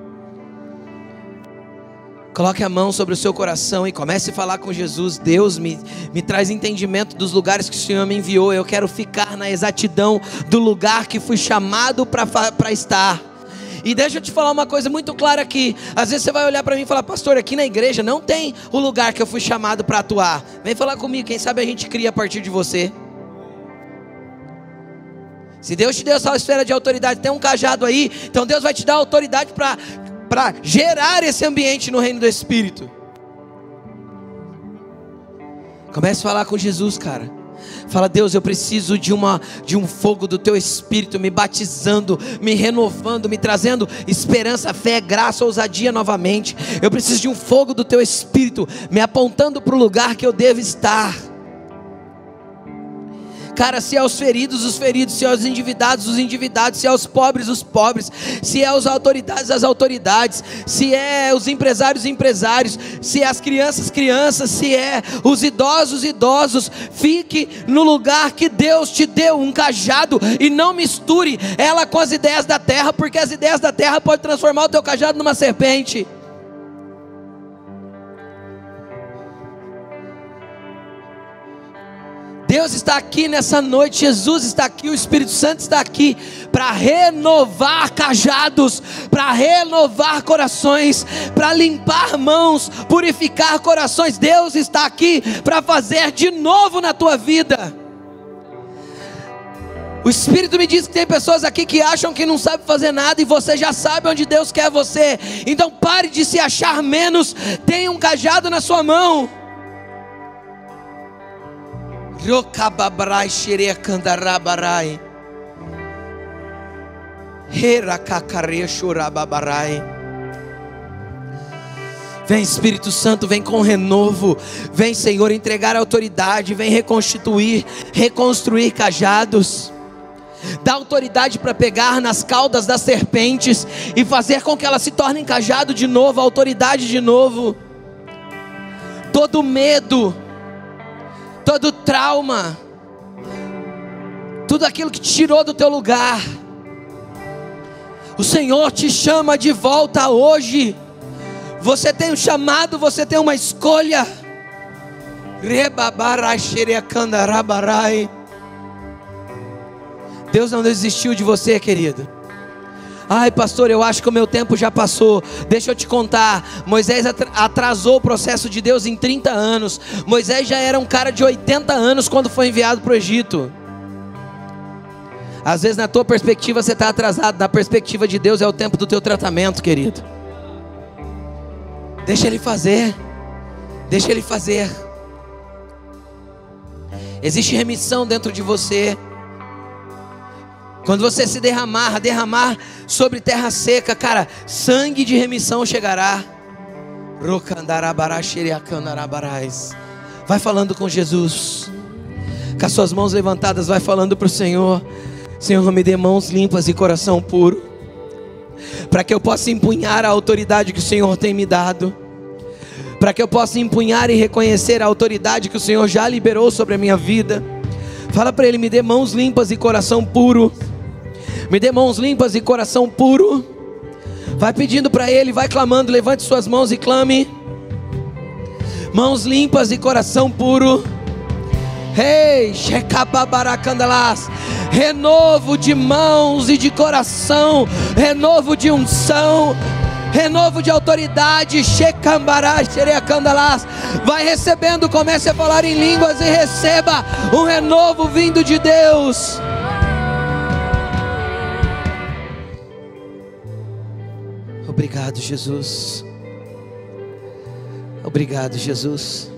Coloque a mão sobre o seu coração e comece a falar com Jesus. Deus me, me traz entendimento dos lugares que o Senhor me enviou. Eu quero ficar na exatidão do lugar que fui chamado para estar. E deixa eu te falar uma coisa muito clara aqui. Às vezes você vai olhar para mim e falar, pastor, aqui na igreja não tem o lugar que eu fui chamado para atuar. Vem falar comigo, quem sabe a gente cria a partir de você. Se Deus te deu essa esfera de autoridade, tem um cajado aí, então Deus vai te dar autoridade para para gerar esse ambiente no reino do Espírito. Comece a falar com Jesus, cara. Fala, Deus, eu preciso de uma de um fogo do teu espírito me batizando, me renovando, me trazendo esperança, fé, graça, ousadia novamente. Eu preciso de um fogo do teu espírito me apontando para o lugar que eu devo estar. Cara, se é aos feridos, os feridos, se é aos endividados, os endividados, se é aos pobres, os pobres, se é aos autoridades, as autoridades, se é os empresários, os empresários, se é as crianças, crianças, se é os idosos, idosos, fique no lugar que Deus te deu, um cajado, e não misture ela com as ideias da terra, porque as ideias da terra podem transformar o teu cajado numa serpente. Deus está aqui nessa noite, Jesus está aqui, o Espírito Santo está aqui para renovar cajados, para renovar corações, para limpar mãos, purificar corações. Deus está aqui para fazer de novo na tua vida. O Espírito me diz que tem pessoas aqui que acham que não sabe fazer nada e você já sabe onde Deus quer você. Então pare de se achar menos, tenha um cajado na sua mão. Rokababrai xerecandarabarai. Heracacare Vem Espírito Santo, vem com renovo. Vem, Senhor, entregar autoridade. Vem reconstituir, reconstruir cajados. Dá autoridade para pegar nas caudas das serpentes e fazer com que elas se tornem cajado de novo, autoridade de novo. Todo medo, todo trauma, tudo aquilo que te tirou do teu lugar. O Senhor te chama de volta hoje. Você tem um chamado, você tem uma escolha. Deus não desistiu de você, querido. Ai, pastor, eu acho que o meu tempo já passou. Deixa eu te contar. Moisés atrasou o processo de Deus em 30 anos. Moisés já era um cara de 80 anos quando foi enviado para o Egito. Às vezes, na tua perspectiva, você está atrasado. Na perspectiva de Deus, é o tempo do teu tratamento, querido. Deixa Ele fazer. Deixa Ele fazer. Existe remissão dentro de você. Quando você se derramar, derramar sobre terra seca, cara, sangue de remissão chegará. Vai falando com Jesus, com as suas mãos levantadas, vai falando para o Senhor: Senhor, me dê mãos limpas e coração puro, para que eu possa empunhar a autoridade que o Senhor tem me dado, para que eu possa empunhar e reconhecer a autoridade que o Senhor já liberou sobre a minha vida. Fala para Ele: me dê mãos limpas e coração puro. Me dê mãos limpas e coração puro. Vai pedindo para Ele, vai clamando. Levante suas mãos e clame. Mãos limpas e coração puro. Rei, hey, renovo de mãos e de coração, renovo de unção, renovo de autoridade, vai recebendo, comece a falar em línguas e receba um renovo vindo de Deus. Obrigado, Jesus. Obrigado, Jesus.